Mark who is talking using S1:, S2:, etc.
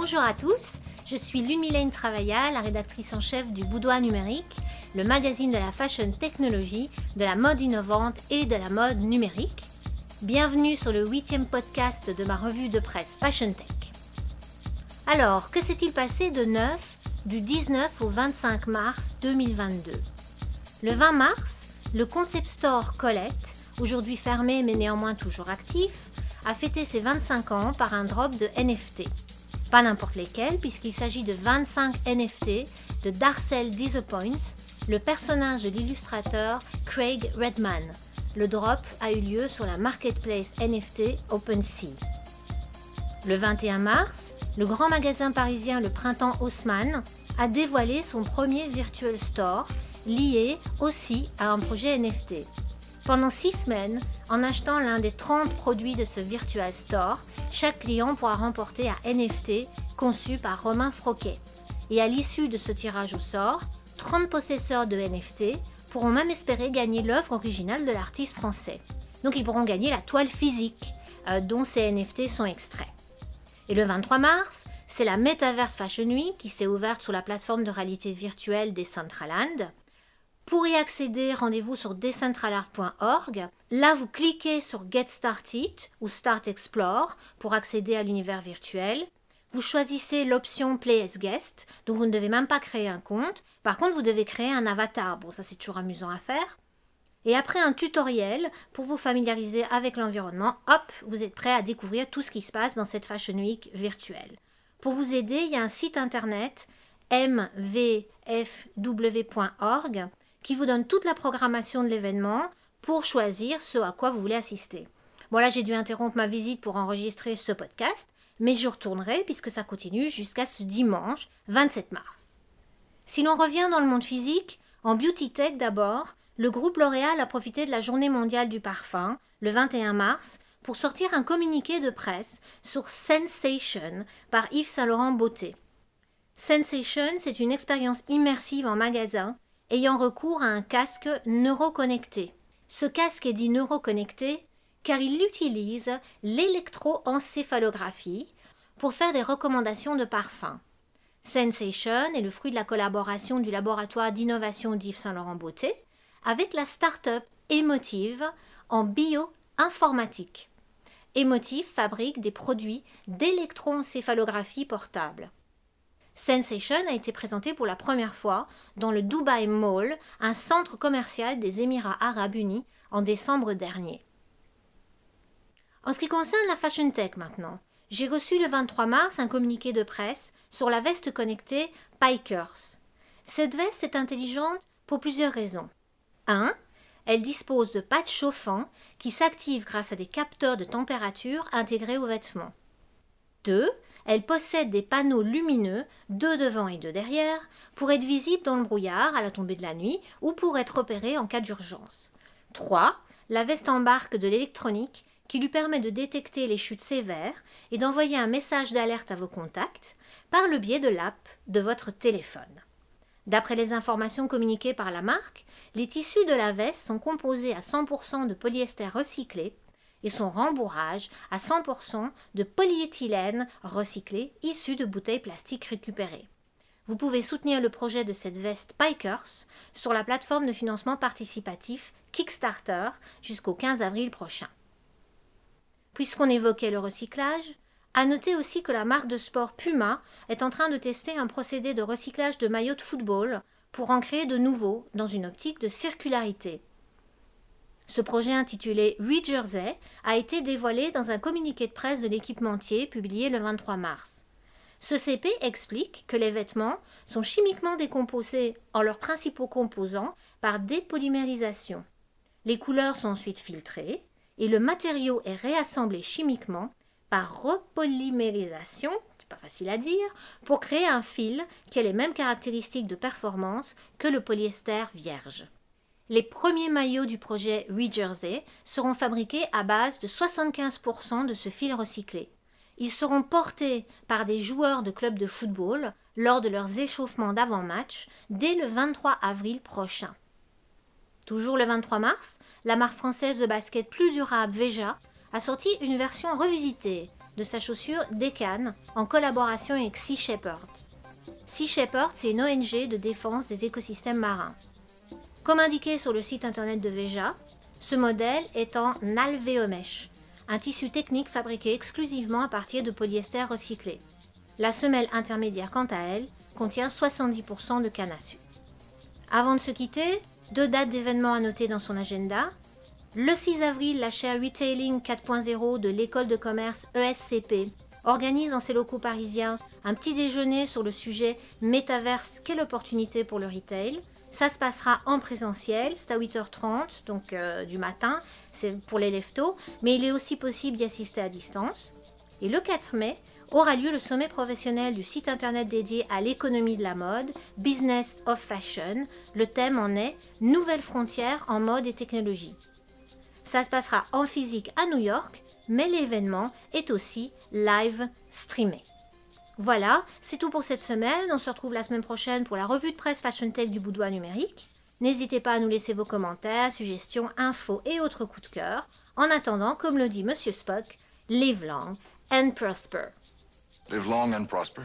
S1: Bonjour à tous, je suis Lumilène Travailla, la rédactrice en chef du Boudoir Numérique, le magazine de la fashion technologie, de la mode innovante et de la mode numérique. Bienvenue sur le huitième podcast de ma revue de presse Fashion Tech. Alors, que s'est-il passé de neuf du 19 au 25 mars 2022 Le 20 mars, le concept store Colette, aujourd'hui fermé mais néanmoins toujours actif, a fêté ses 25 ans par un drop de NFT. Pas n'importe lesquels, puisqu'il s'agit de 25 NFT de Darcel Disappoint, le personnage de l'illustrateur Craig Redman. Le drop a eu lieu sur la marketplace NFT OpenSea. Le 21 mars, le grand magasin parisien Le Printemps Haussmann a dévoilé son premier virtual store lié aussi à un projet NFT. Pendant six semaines, en achetant l'un des 30 produits de ce Virtual Store, chaque client pourra remporter un NFT conçu par Romain Froquet. Et à l'issue de ce tirage au sort, 30 possesseurs de NFT pourront même espérer gagner l'œuvre originale de l'artiste français. Donc ils pourront gagner la toile physique euh, dont ces NFT sont extraits. Et le 23 mars, c'est la Metaverse Fashion Week qui s'est ouverte sur la plateforme de réalité virtuelle des Centraland. Pour y accéder, rendez-vous sur decentralart.org. Là, vous cliquez sur Get Started ou Start Explore pour accéder à l'univers virtuel. Vous choisissez l'option Play as Guest, donc vous ne devez même pas créer un compte. Par contre, vous devez créer un avatar. Bon, ça c'est toujours amusant à faire. Et après un tutoriel pour vous familiariser avec l'environnement, hop, vous êtes prêt à découvrir tout ce qui se passe dans cette Fashion Week virtuelle. Pour vous aider, il y a un site internet mvfw.org qui vous donne toute la programmation de l'événement pour choisir ce à quoi vous voulez assister. Bon là j'ai dû interrompre ma visite pour enregistrer ce podcast, mais je retournerai puisque ça continue jusqu'à ce dimanche 27 mars. Si l'on revient dans le monde physique, en beauty tech d'abord, le groupe L'Oréal a profité de la journée mondiale du parfum, le 21 mars, pour sortir un communiqué de presse sur Sensation par Yves Saint Laurent Beauté. Sensation, c'est une expérience immersive en magasin ayant recours à un casque neuroconnecté. Ce casque est dit neuroconnecté car il utilise l'électroencéphalographie pour faire des recommandations de parfums. Sensation est le fruit de la collaboration du laboratoire d'innovation d'Yves Saint-Laurent Beauté avec la start-up Emotive en bioinformatique. Emotive fabrique des produits d'électroencéphalographie portable. Sensation a été présenté pour la première fois dans le Dubai Mall, un centre commercial des Émirats arabes unis, en décembre dernier. En ce qui concerne la Fashion Tech maintenant, j'ai reçu le 23 mars un communiqué de presse sur la veste connectée Pikers. Cette veste est intelligente pour plusieurs raisons. 1. Elle dispose de pattes chauffants qui s'activent grâce à des capteurs de température intégrés aux vêtements. 2. Elle possède des panneaux lumineux, deux devant et deux derrière, pour être visible dans le brouillard à la tombée de la nuit ou pour être opérée en cas d'urgence. 3. La veste embarque de l'électronique qui lui permet de détecter les chutes sévères et d'envoyer un message d'alerte à vos contacts par le biais de l'app de votre téléphone. D'après les informations communiquées par la marque, les tissus de la veste sont composés à 100% de polyester recyclé et son rembourrage à 100% de polyéthylène recyclé issu de bouteilles plastiques récupérées. Vous pouvez soutenir le projet de cette veste Pikers sur la plateforme de financement participatif Kickstarter jusqu'au 15 avril prochain. Puisqu'on évoquait le recyclage, à noter aussi que la marque de sport Puma est en train de tester un procédé de recyclage de maillots de football pour en créer de nouveaux dans une optique de circularité. Ce projet intitulé Rejersey a été dévoilé dans un communiqué de presse de l'équipementier publié le 23 mars. Ce CP explique que les vêtements sont chimiquement décomposés en leurs principaux composants par dépolymérisation. Les couleurs sont ensuite filtrées et le matériau est réassemblé chimiquement par repolymérisation, c'est pas facile à dire, pour créer un fil qui a les mêmes caractéristiques de performance que le polyester vierge. Les premiers maillots du projet Rejersey seront fabriqués à base de 75% de ce fil recyclé. Ils seront portés par des joueurs de clubs de football lors de leurs échauffements d'avant-match dès le 23 avril prochain. Toujours le 23 mars, la marque française de basket plus durable Veja a sorti une version revisitée, de sa chaussure Deccan en collaboration avec Sea Shepherd. Sea Shepherd, c'est une ONG de défense des écosystèmes marins. Comme indiqué sur le site internet de Veja, ce modèle est en alvéomèche, un tissu technique fabriqué exclusivement à partir de polyester recyclé. La semelle intermédiaire, quant à elle, contient 70% de canne à sucre. Avant de se quitter, deux dates d'événements à noter dans son agenda. Le 6 avril, la chaire Retailing 4.0 de l'école de commerce ESCP organise dans ses locaux parisiens un petit déjeuner sur le sujet Métaverse, quelle opportunité pour le retail? Ça se passera en présentiel, c'est à 8h30, donc euh, du matin, c'est pour les leftos, mais il est aussi possible d'y assister à distance. Et le 4 mai aura lieu le sommet professionnel du site internet dédié à l'économie de la mode, Business of Fashion. Le thème en est Nouvelles frontières en mode et technologie. Ça se passera en physique à New York, mais l'événement est aussi live streamé. Voilà, c'est tout pour cette semaine. On se retrouve la semaine prochaine pour la revue de presse Fashion Tech du Boudoir numérique. N'hésitez pas à nous laisser vos commentaires, suggestions, infos et autres coups de cœur. En attendant, comme le dit Monsieur Spock, live long and prosper.
S2: Live long and prosper.